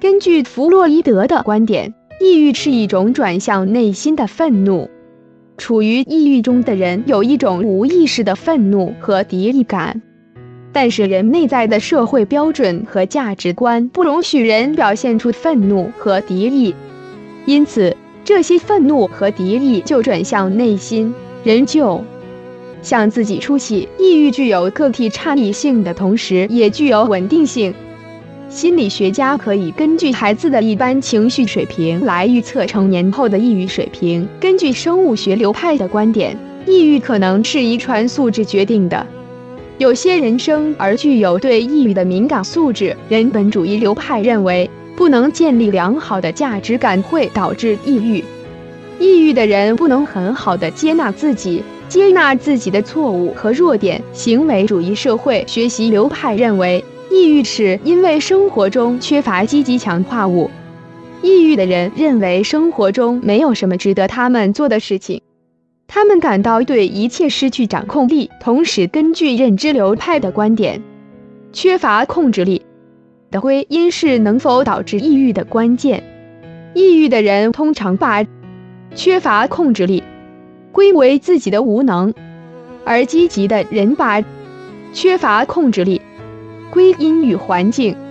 根据弗洛伊德的观点，抑郁是一种转向内心的愤怒。处于抑郁中的人有一种无意识的愤怒和敌意感，但是人内在的社会标准和价值观不容许人表现出愤怒和敌意，因此这些愤怒和敌意就转向内心，人就向自己出气。抑郁具有个体差异性的同时，也具有稳定性。心理学家可以根据孩子的一般情绪水平来预测成年后的抑郁水平。根据生物学流派的观点，抑郁可能是遗传素质决定的。有些人生而具有对抑郁的敏感素质。人本主义流派认为，不能建立良好的价值感会导致抑郁。抑郁的人不能很好的接纳自己，接纳自己的错误和弱点。行为主义社会学习流派认为。抑郁是因为生活中缺乏积极强化物。抑郁的人认为生活中没有什么值得他们做的事情，他们感到对一切失去掌控力。同时，根据认知流派的观点，缺乏控制力的归因是能否导致抑郁的关键。抑郁的人通常把缺乏控制力归为自己的无能，而积极的人把缺乏控制力。归因于环境。